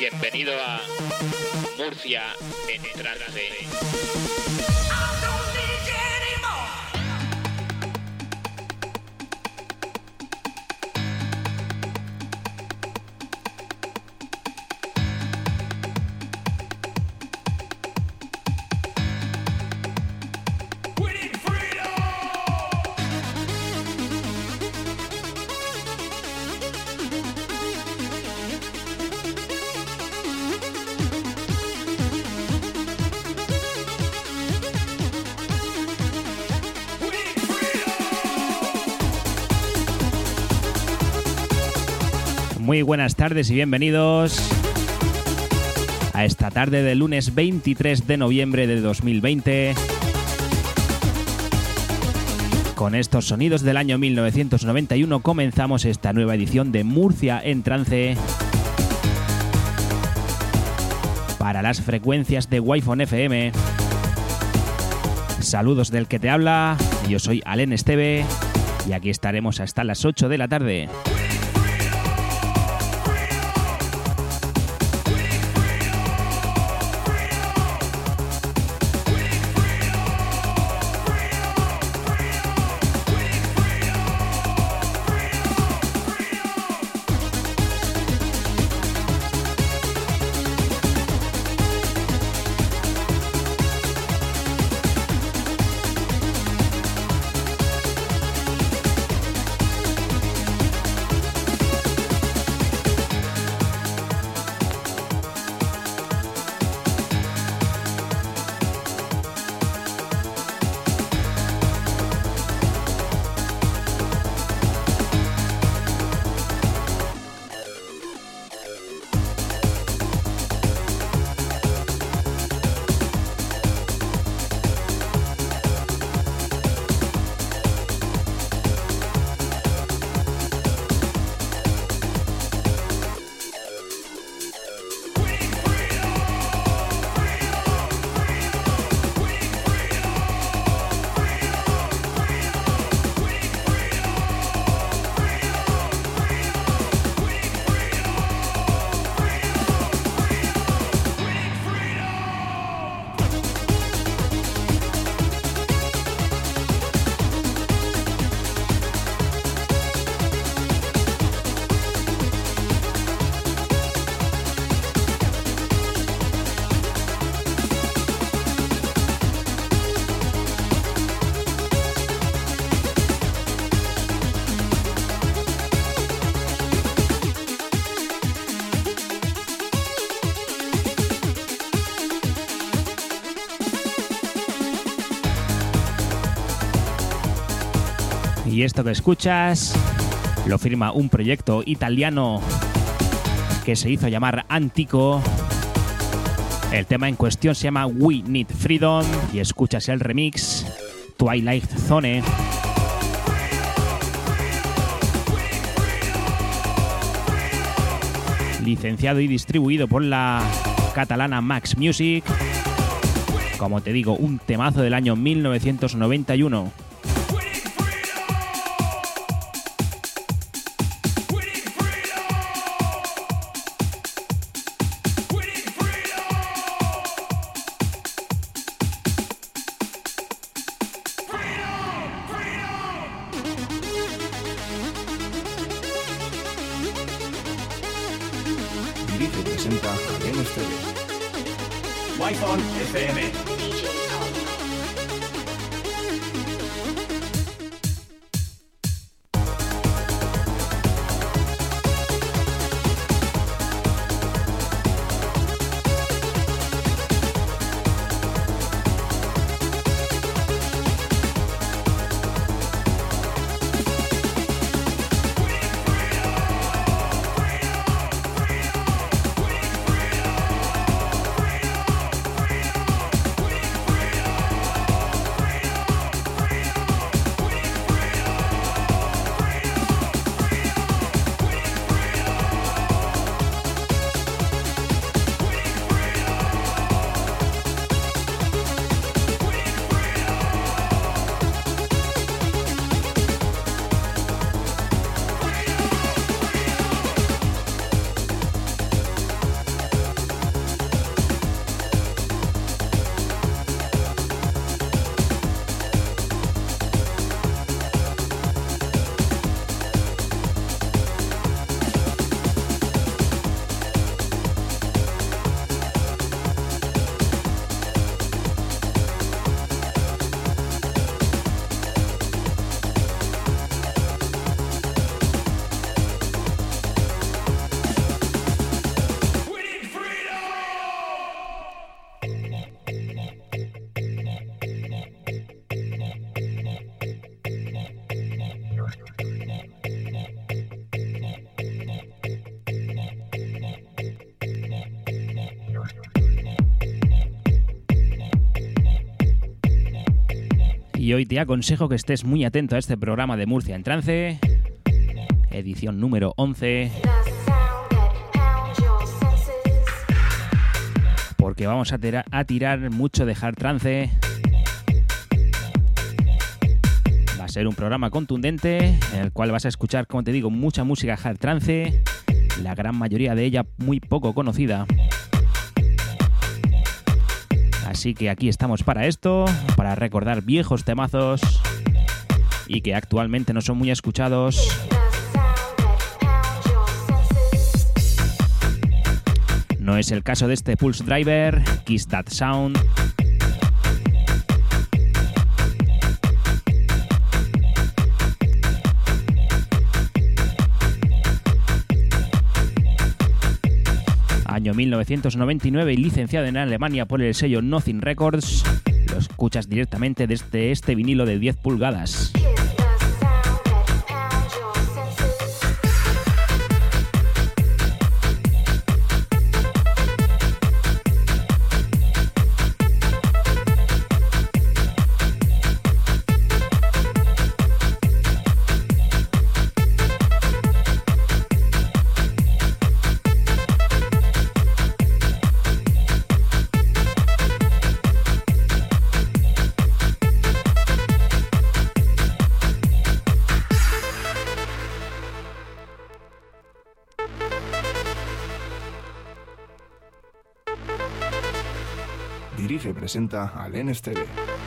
Bienvenido a Murcia en trance. Muy buenas tardes y bienvenidos a esta tarde del lunes 23 de noviembre de 2020. Con estos sonidos del año 1991 comenzamos esta nueva edición de Murcia en trance para las frecuencias de Wi-Fi FM. Saludos del que te habla, yo soy Alen Esteve y aquí estaremos hasta las 8 de la tarde. Y esto que escuchas lo firma un proyecto italiano que se hizo llamar Antico. El tema en cuestión se llama We Need Freedom y escuchas el remix Twilight Zone. Licenciado y distribuido por la catalana Max Music. Como te digo, un temazo del año 1991. Hoy te aconsejo que estés muy atento a este programa de Murcia en Trance, edición número 11, porque vamos a, a tirar mucho de hard trance. Va a ser un programa contundente en el cual vas a escuchar, como te digo, mucha música hard trance, la gran mayoría de ella muy poco conocida. Así que aquí estamos para esto, para recordar viejos temazos y que actualmente no son muy escuchados. No es el caso de este Pulse Driver, Kiss That Sound. 1999 y licenciado en Alemania por el sello Nothing Records. Lo escuchas directamente desde este vinilo de 10 pulgadas. Presenta al NSTV.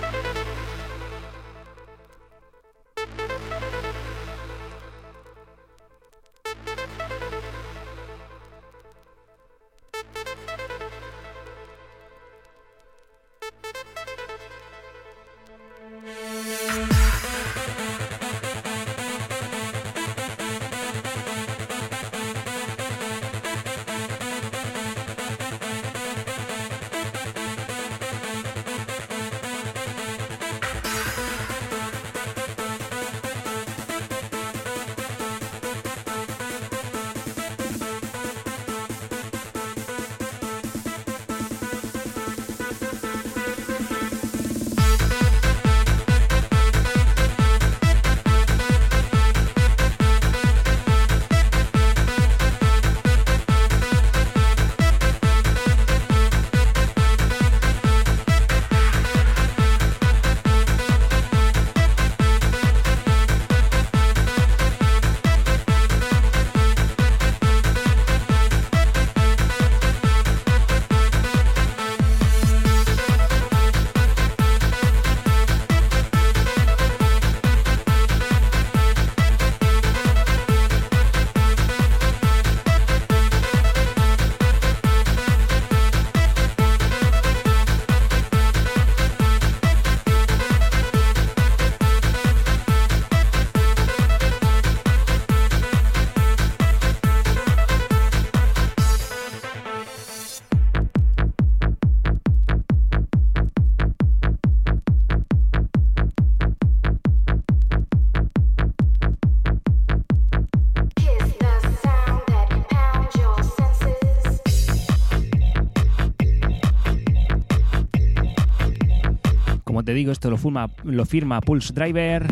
Te digo, esto lo firma, lo firma Pulse Driver.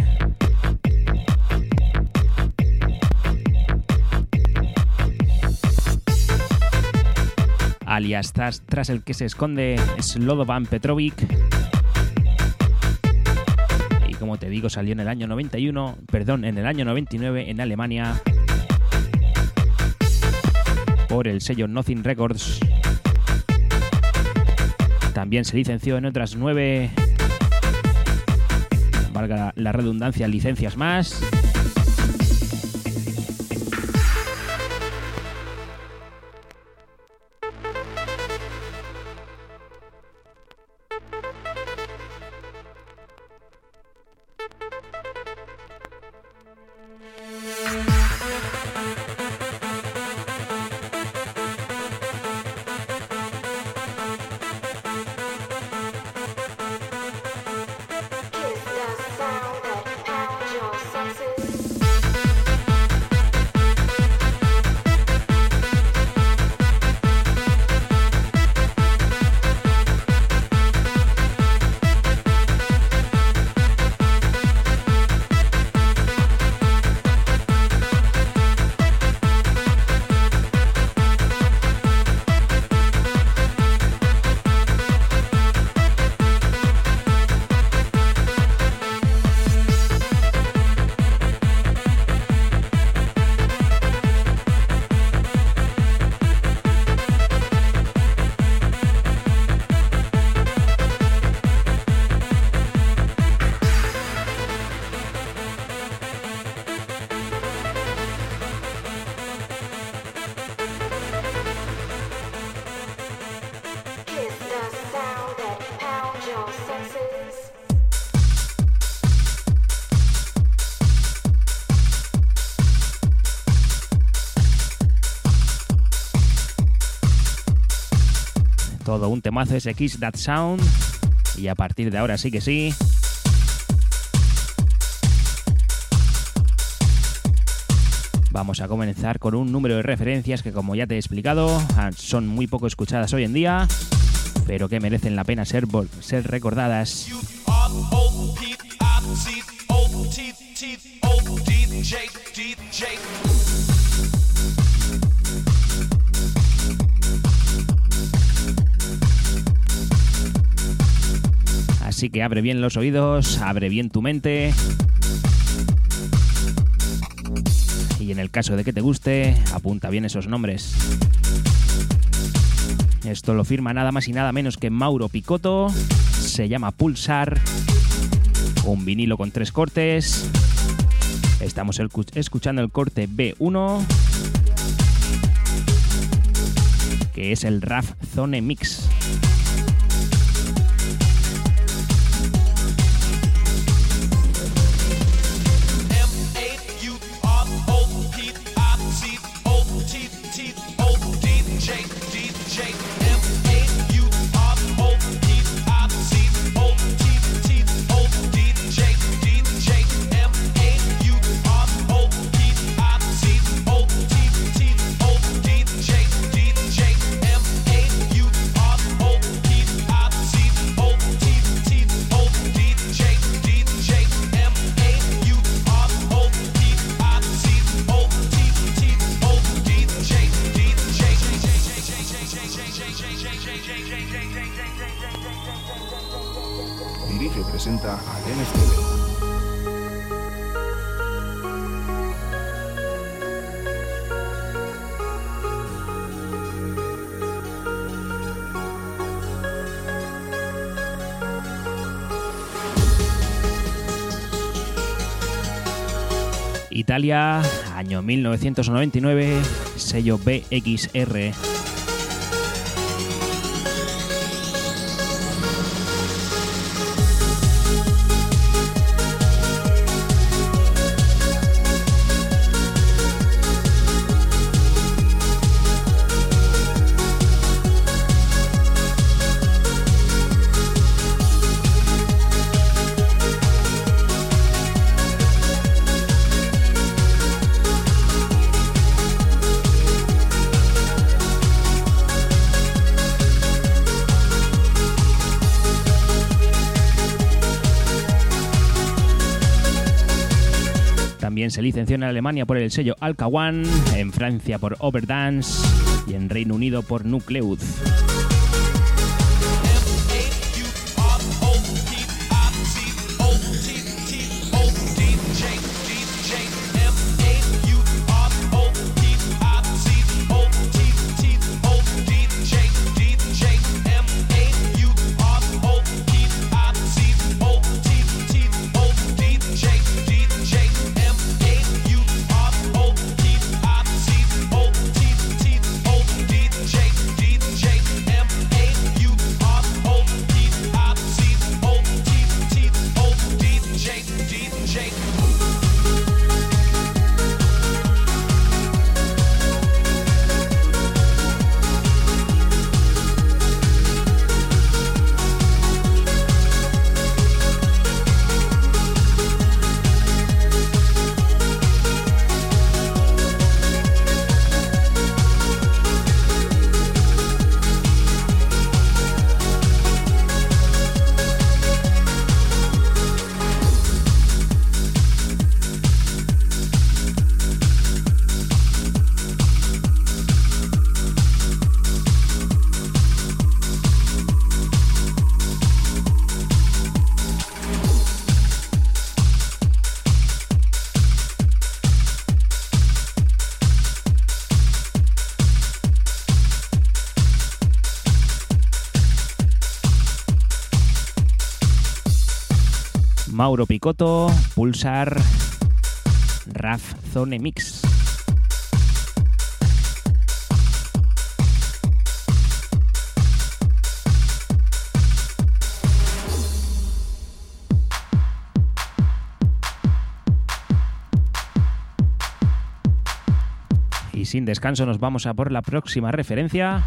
Alias tras, el que se esconde Slodovan Petrovic. Y como te digo, salió en el año 91, perdón, en el año 99 en Alemania por el sello Nothing Records. También se licenció en otras nueve valga la redundancia, licencias más. Un temazo ese That Sound. Y a partir de ahora sí que sí. Vamos a comenzar con un número de referencias que como ya te he explicado son muy poco escuchadas hoy en día, pero que merecen la pena ser, ser recordadas. Así que abre bien los oídos, abre bien tu mente. Y en el caso de que te guste, apunta bien esos nombres. Esto lo firma nada más y nada menos que Mauro Picotto. Se llama Pulsar. Un vinilo con tres cortes. Estamos escuchando el corte B1. Que es el RAF Zone Mix. Italia, año 1999, sello BXR. En Alemania por el sello Alka One, en Francia por Overdance y en Reino Unido por Nucleus. Mauro Picotto, Pulsar, Raf Zone Mix. Y sin descanso nos vamos a por la próxima referencia.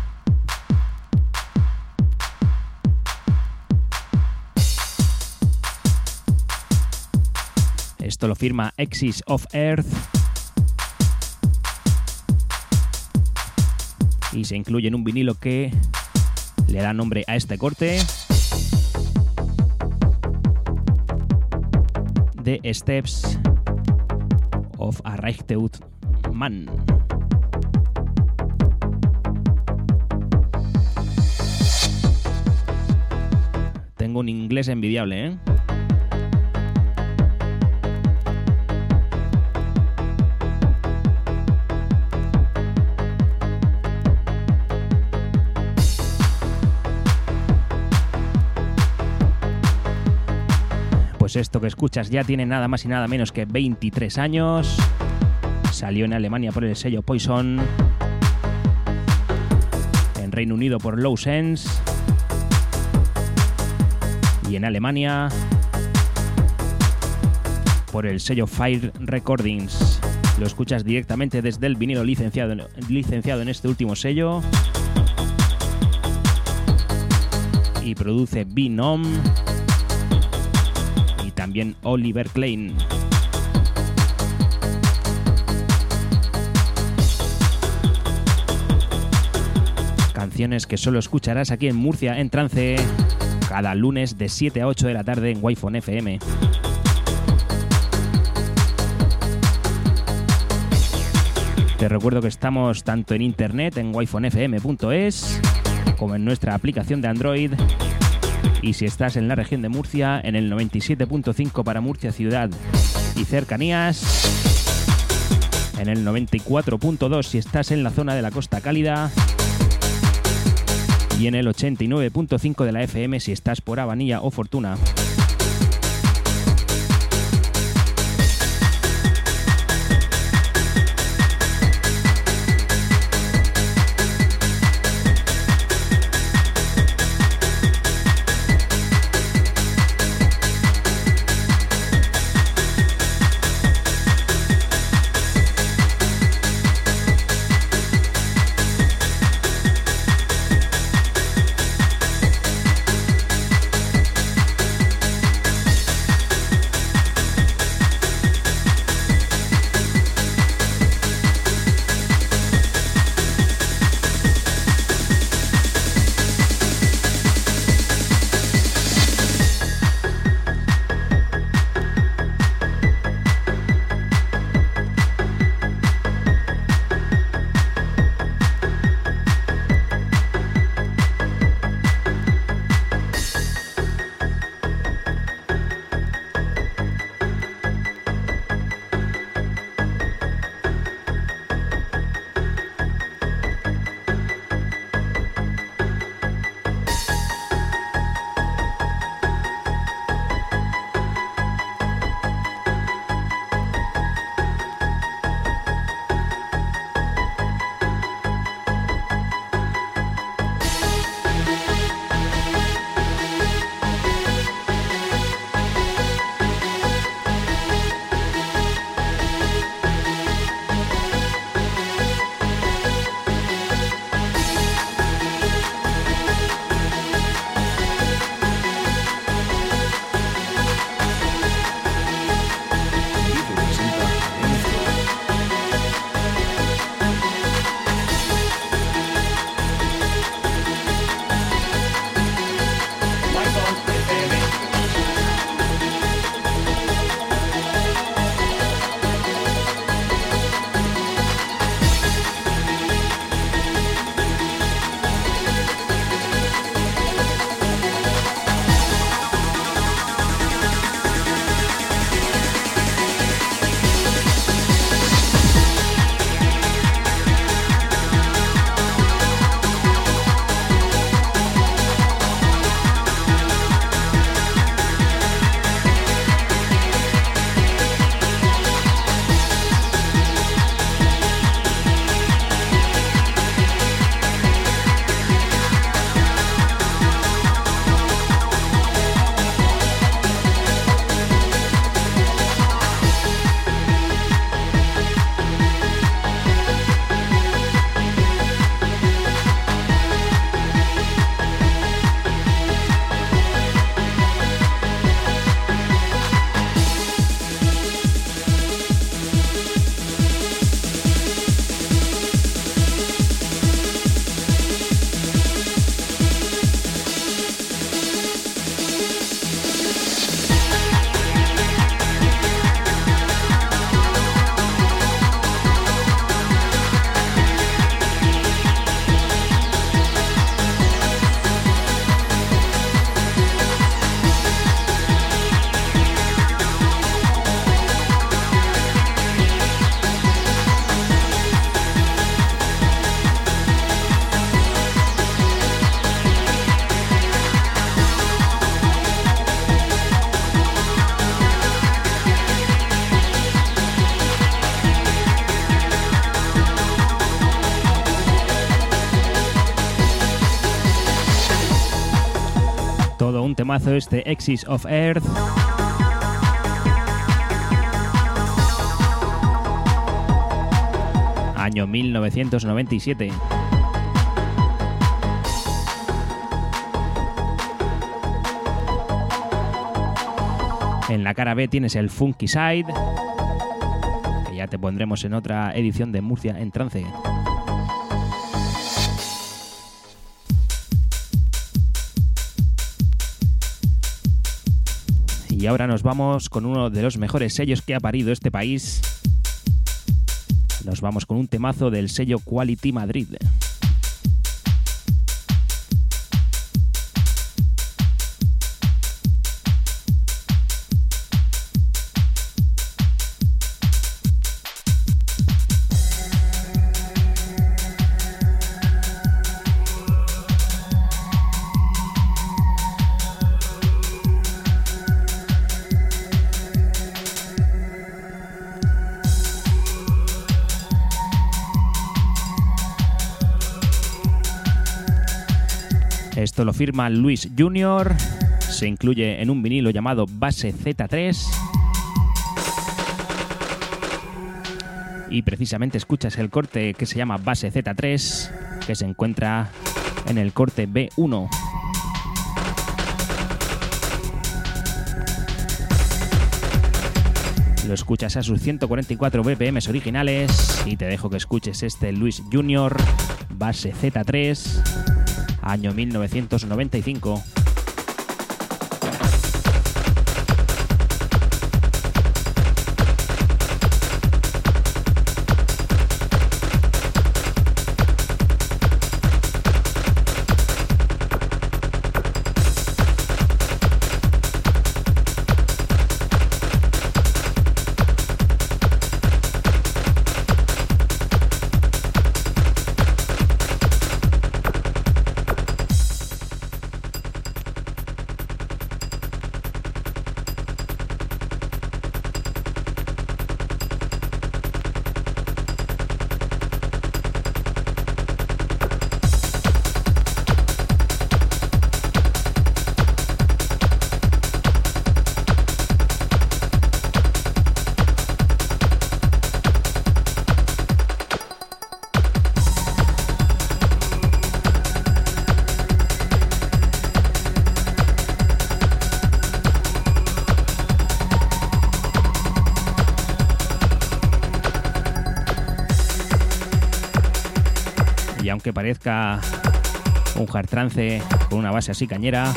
Esto lo firma Axis of Earth. Y se incluye en un vinilo que le da nombre a este corte. The Steps of a Reichteut Man. Tengo un inglés envidiable, ¿eh? Pues esto que escuchas ya tiene nada más y nada menos que 23 años. Salió en Alemania por el sello Poison. En Reino Unido por Low Sense. Y en Alemania por el sello Fire Recordings. Lo escuchas directamente desde el vinilo licenciado, licenciado en este último sello. Y produce Binom también Oliver Klein. Canciones que solo escucharás aquí en Murcia en trance cada lunes de 7 a 8 de la tarde en wi FM. Te recuerdo que estamos tanto en internet en wifonfm.es como en nuestra aplicación de Android y si estás en la región de Murcia en el 97.5 para Murcia ciudad y cercanías, en el 94.2 si estás en la zona de la costa cálida y en el 89.5 de la FM si estás por Avanilla o Fortuna. Temazo este Exis of Earth. Año 1997. En la cara B tienes el Funky Side, que ya te pondremos en otra edición de Murcia en trance. Y ahora nos vamos con uno de los mejores sellos que ha parido este país. Nos vamos con un temazo del sello Quality Madrid. Lo firma Luis Junior. Se incluye en un vinilo llamado Base Z3. Y precisamente escuchas el corte que se llama Base Z3, que se encuentra en el corte B1. Lo escuchas a sus 144 BPM originales y te dejo que escuches este Luis Junior, base Z3 año 1995. Que parezca un hard trance con una base así cañera,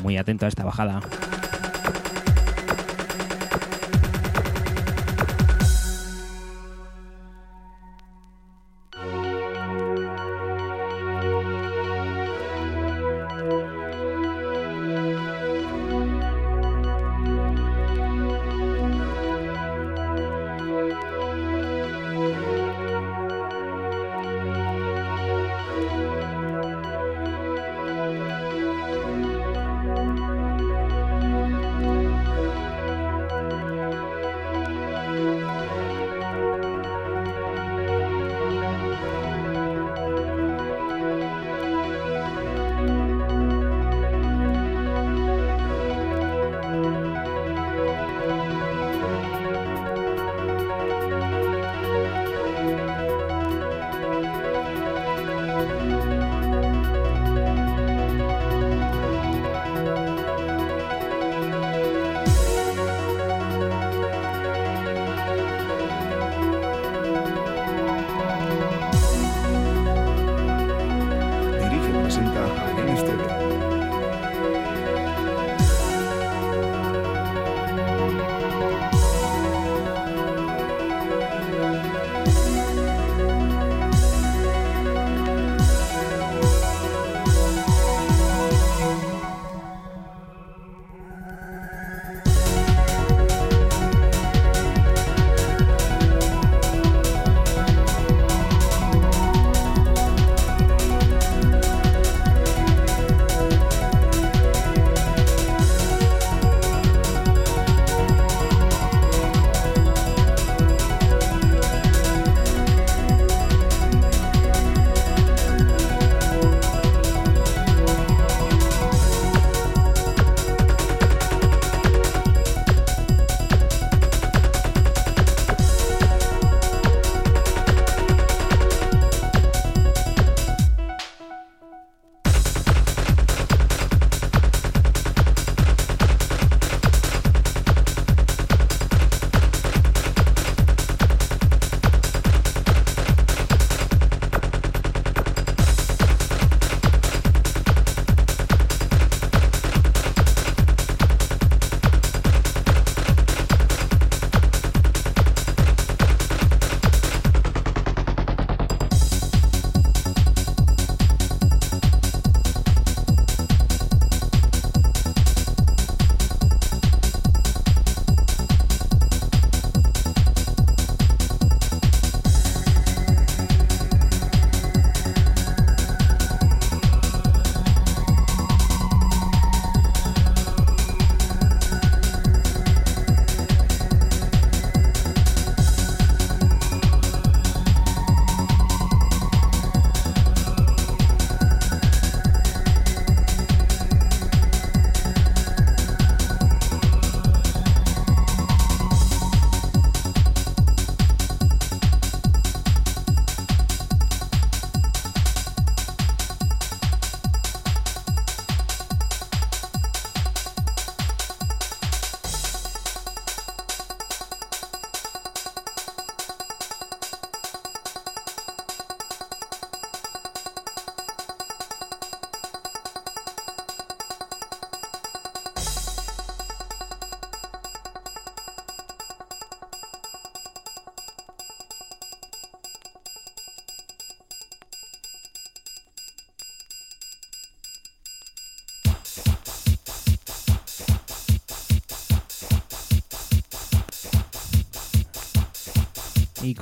muy atento a esta bajada.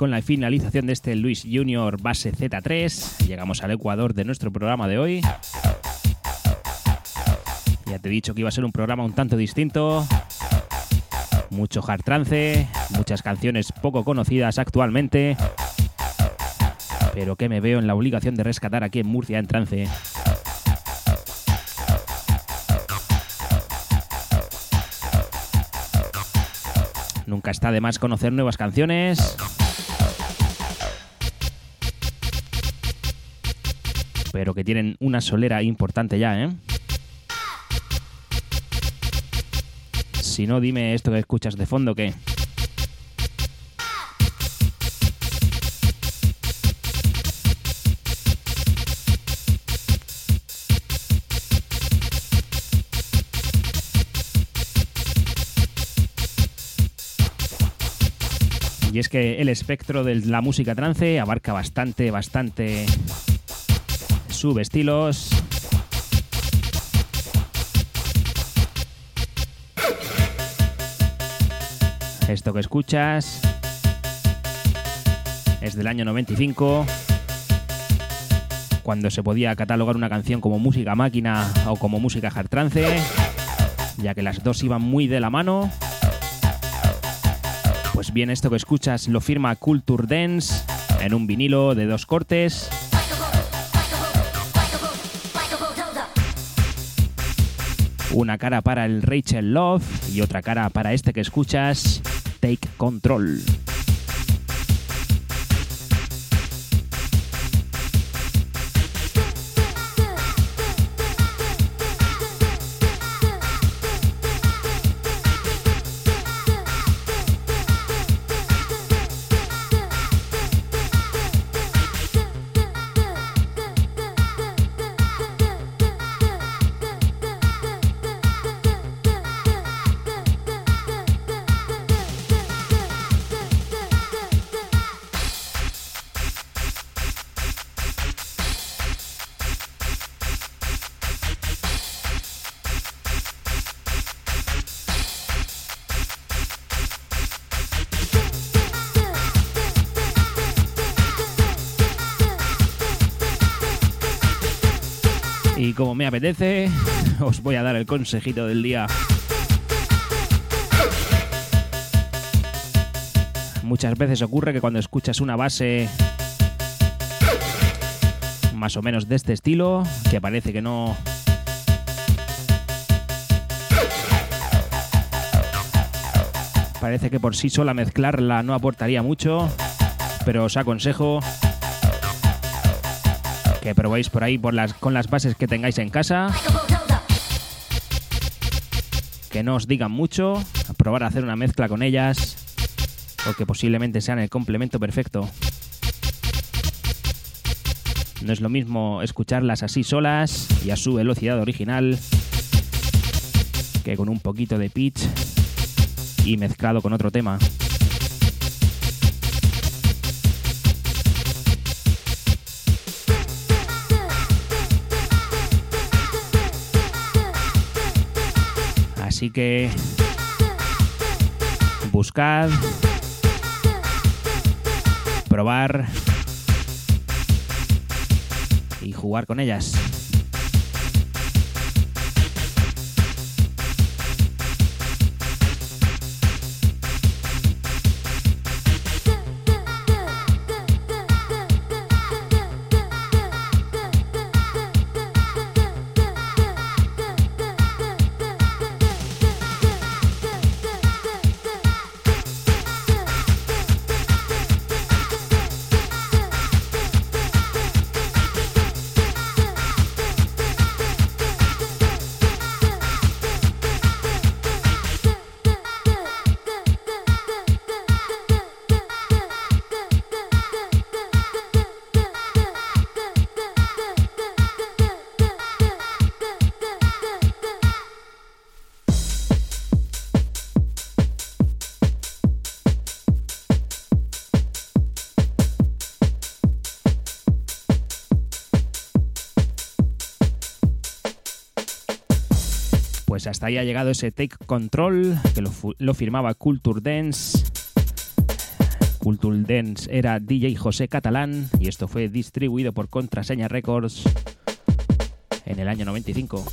Con la finalización de este Luis Junior base Z3, llegamos al Ecuador de nuestro programa de hoy. Ya te he dicho que iba a ser un programa un tanto distinto. Mucho hard trance, muchas canciones poco conocidas actualmente, pero que me veo en la obligación de rescatar aquí en Murcia en trance. Nunca está de más conocer nuevas canciones. Pero que tienen una solera importante ya, ¿eh? Si no, dime esto que escuchas de fondo, ¿qué? Y es que el espectro de la música trance abarca bastante, bastante subestilos. Esto que escuchas es del año 95, cuando se podía catalogar una canción como música máquina o como música hard trance, ya que las dos iban muy de la mano. Pues bien, esto que escuchas lo firma Culture Dance en un vinilo de dos cortes. Una cara para el Rachel Love y otra cara para este que escuchas, Take Control. Como me apetece, os voy a dar el consejito del día. Muchas veces ocurre que cuando escuchas una base más o menos de este estilo, que parece que no... Parece que por sí sola mezclarla no aportaría mucho, pero os aconsejo que probéis por ahí por las, con las bases que tengáis en casa. Que no os digan mucho, probar a hacer una mezcla con ellas, o que posiblemente sean el complemento perfecto. No es lo mismo escucharlas así solas y a su velocidad original que con un poquito de pitch y mezclado con otro tema. Así que buscad, probar y jugar con ellas. Hasta ahí ha llegado ese Take Control, que lo, lo firmaba Culture Dance. Culture Dance era DJ José Catalán y esto fue distribuido por Contraseña Records en el año 95.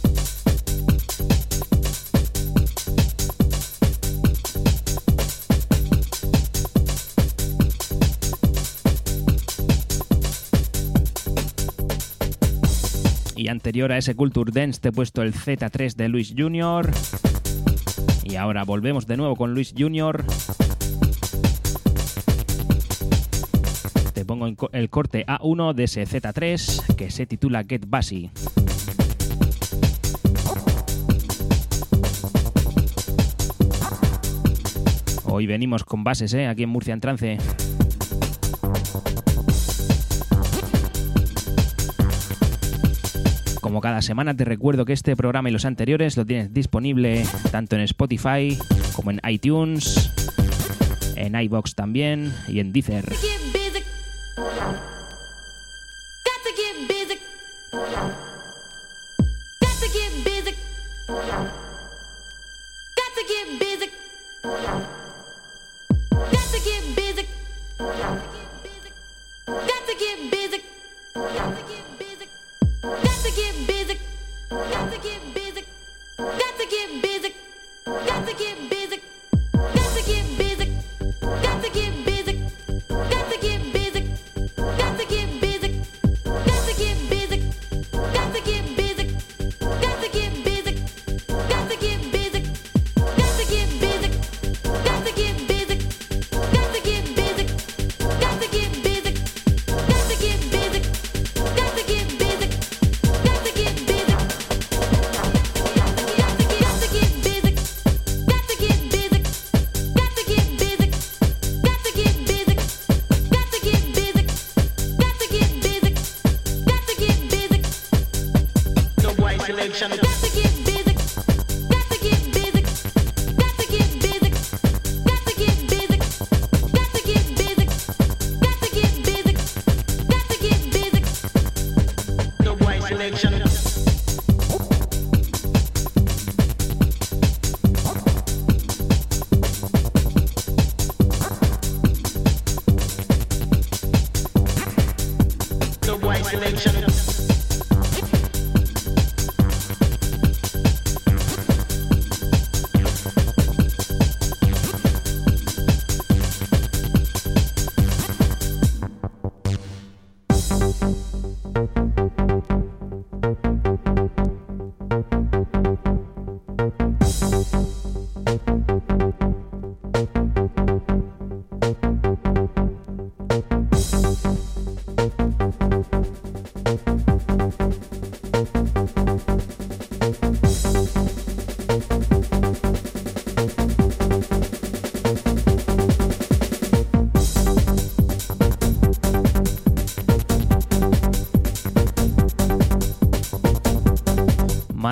Anterior a ese Culture Dance te he puesto el Z3 de Luis Jr. Y ahora volvemos de nuevo con Luis Jr. Te pongo el corte A1 de ese Z3 que se titula Get Bassy. Hoy venimos con bases, ¿eh? Aquí en Murcia en trance. Cada semana te recuerdo que este programa y los anteriores lo tienes disponible tanto en Spotify como en iTunes, en iBox también y en Deezer.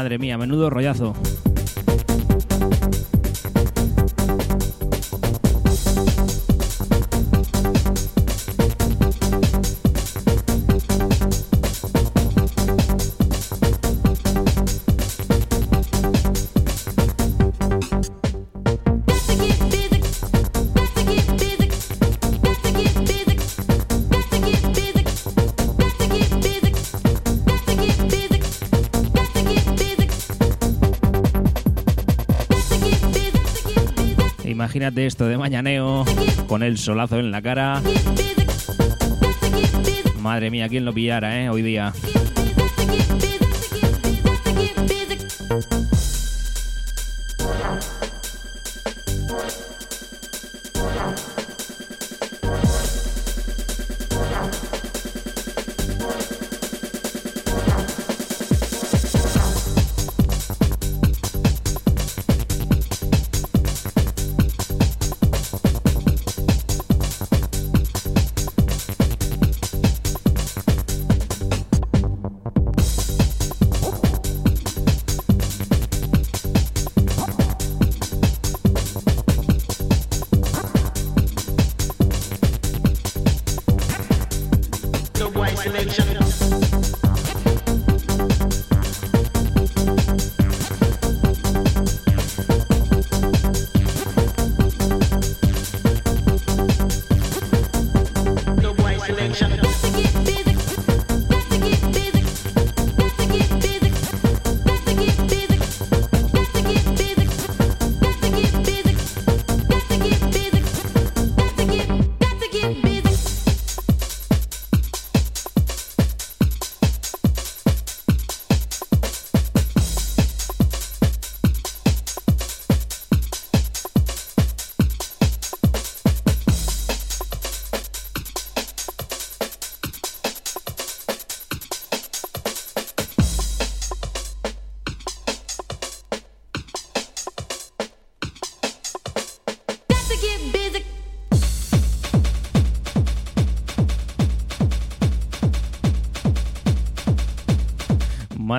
Madre mía, menudo rollazo. Imagínate esto de mañaneo, con el solazo en la cara. Madre mía, ¿quién lo pillara, eh? Hoy día.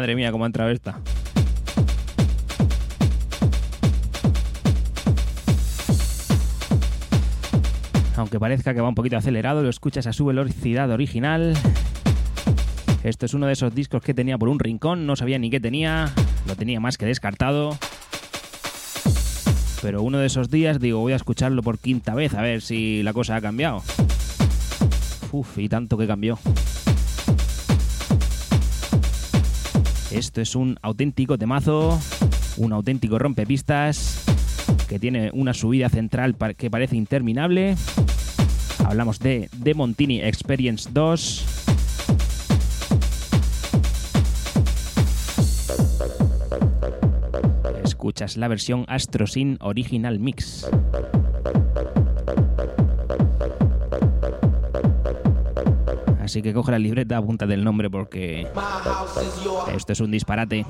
Madre mía, cómo ha entrado esta. Aunque parezca que va un poquito acelerado, lo escuchas a su velocidad original. Esto es uno de esos discos que tenía por un rincón, no sabía ni qué tenía, lo tenía más que descartado. Pero uno de esos días digo, voy a escucharlo por quinta vez a ver si la cosa ha cambiado. Uf, y tanto que cambió. Esto es un auténtico temazo, un auténtico rompepistas que tiene una subida central que parece interminable. Hablamos de The Montini Experience 2. Escuchas la versión Astrosyn Original Mix. Así que coge la libreta, apunta del nombre porque esto es un disparate.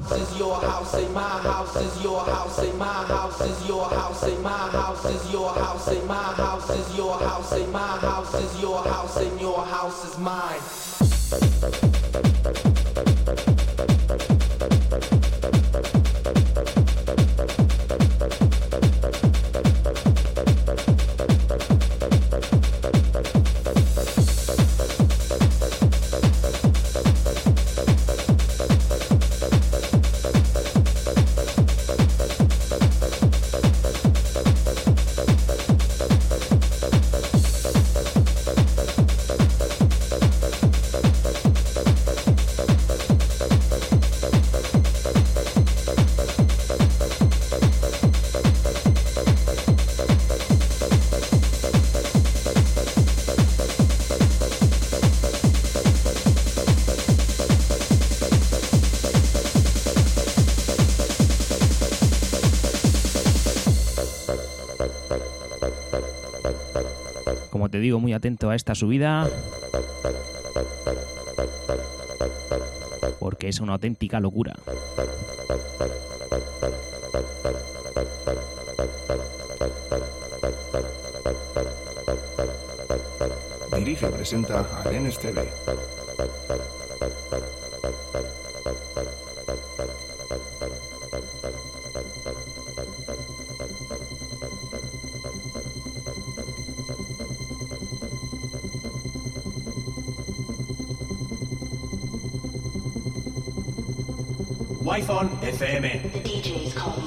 Digo, muy atento a esta subida. Porque es una auténtica locura. Dirige presenta a Lenes TV. iPhone FM. The DJ is calling.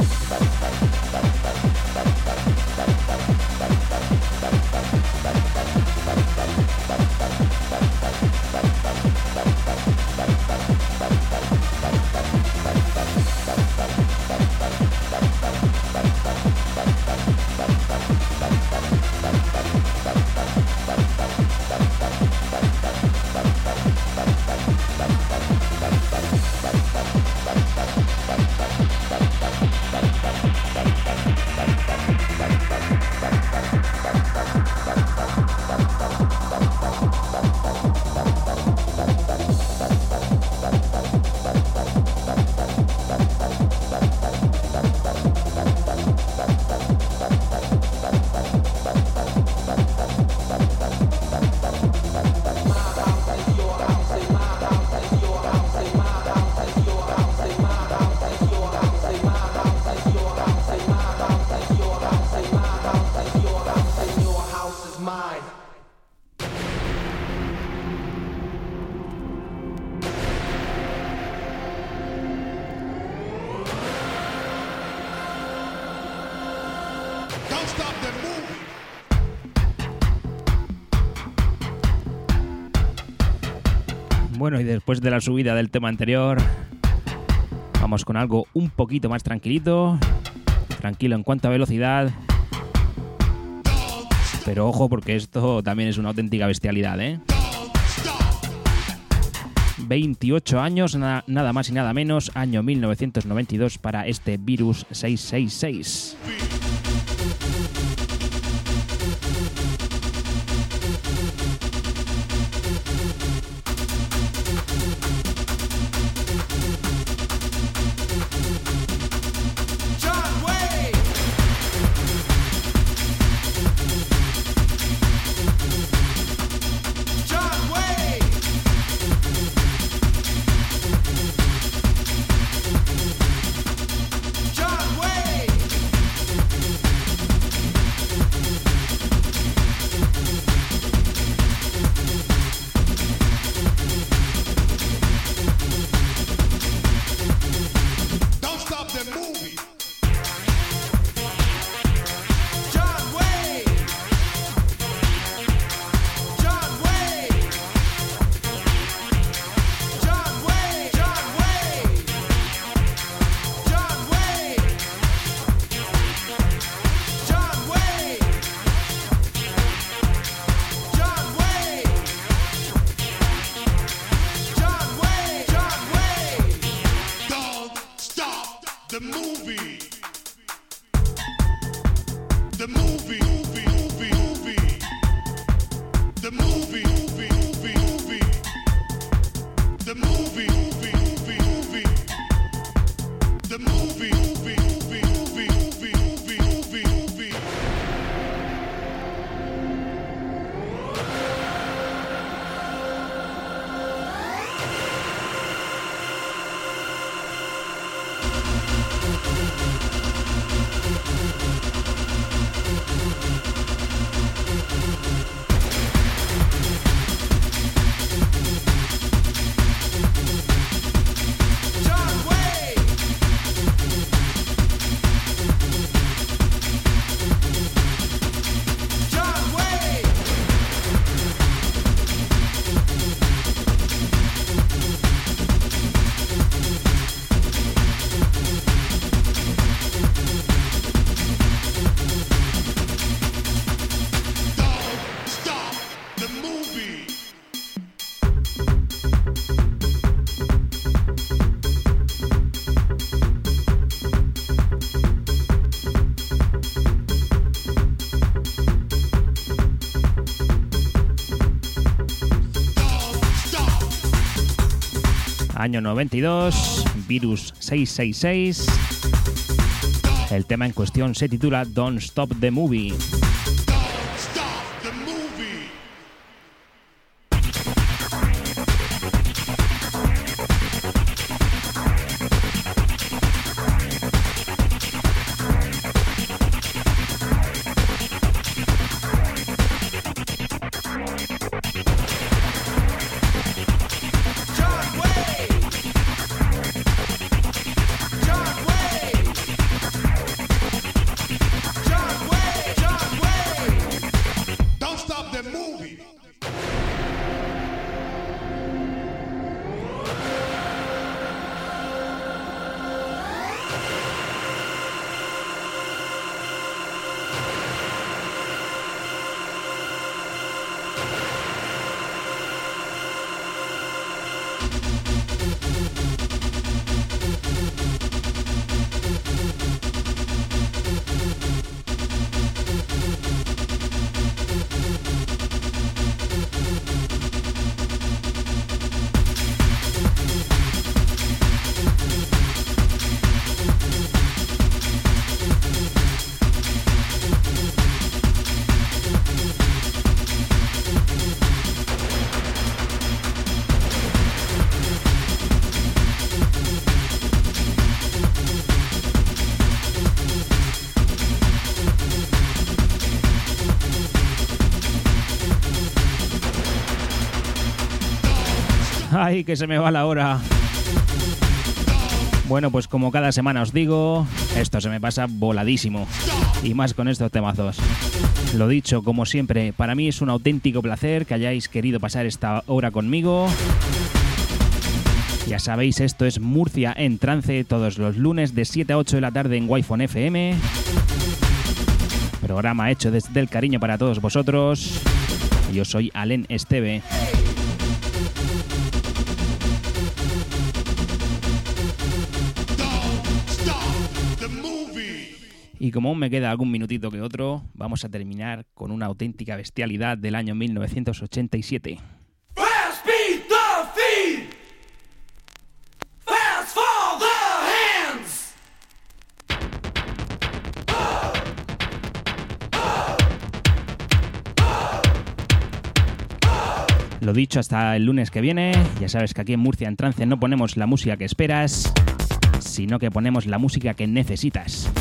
Bueno, y después de la subida del tema anterior, vamos con algo un poquito más tranquilito. Tranquilo en cuanto a velocidad. Pero ojo porque esto también es una auténtica bestialidad, ¿eh? 28 años, nada más y nada menos, año 1992 para este virus 666. Año 92, Virus 666. El tema en cuestión se titula Don't Stop the Movie. Ay, que se me va la hora. Bueno, pues como cada semana os digo, esto se me pasa voladísimo. Y más con estos temazos. Lo dicho, como siempre, para mí es un auténtico placer que hayáis querido pasar esta hora conmigo. Ya sabéis, esto es Murcia en trance todos los lunes de 7 a 8 de la tarde en wi FM. Programa hecho desde el cariño para todos vosotros. Yo soy Alen Esteve. Y como aún me queda algún minutito que otro, vamos a terminar con una auténtica bestialidad del año 1987. Lo dicho, hasta el lunes que viene. Ya sabes que aquí en Murcia en trance no ponemos la música que esperas, sino que ponemos la música que necesitas.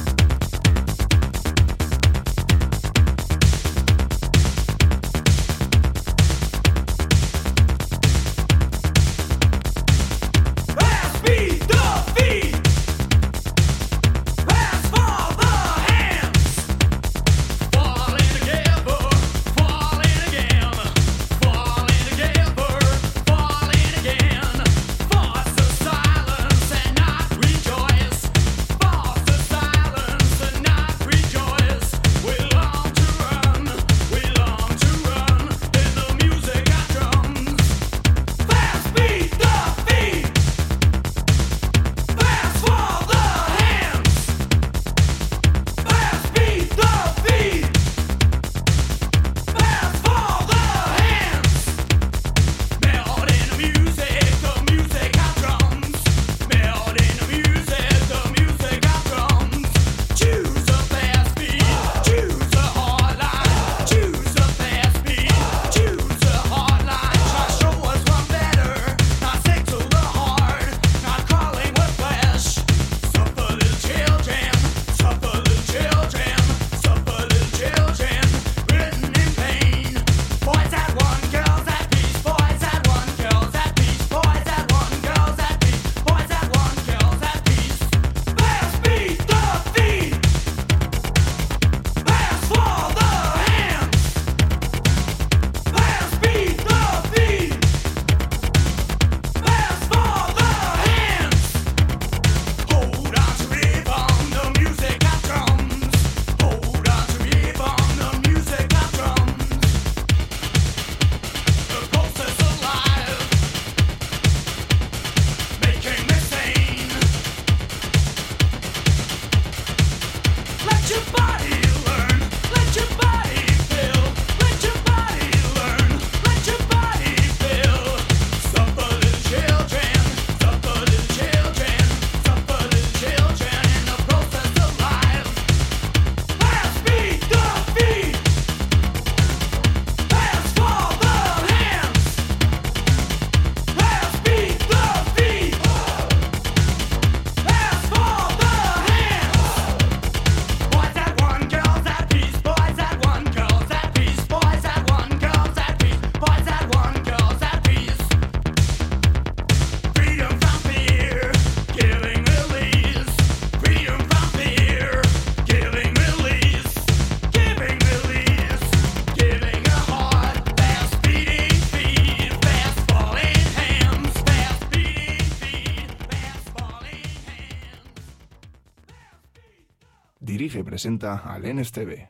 Presenta al NSTV.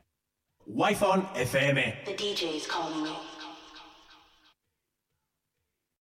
Wi-Fi FM. The DJ is calling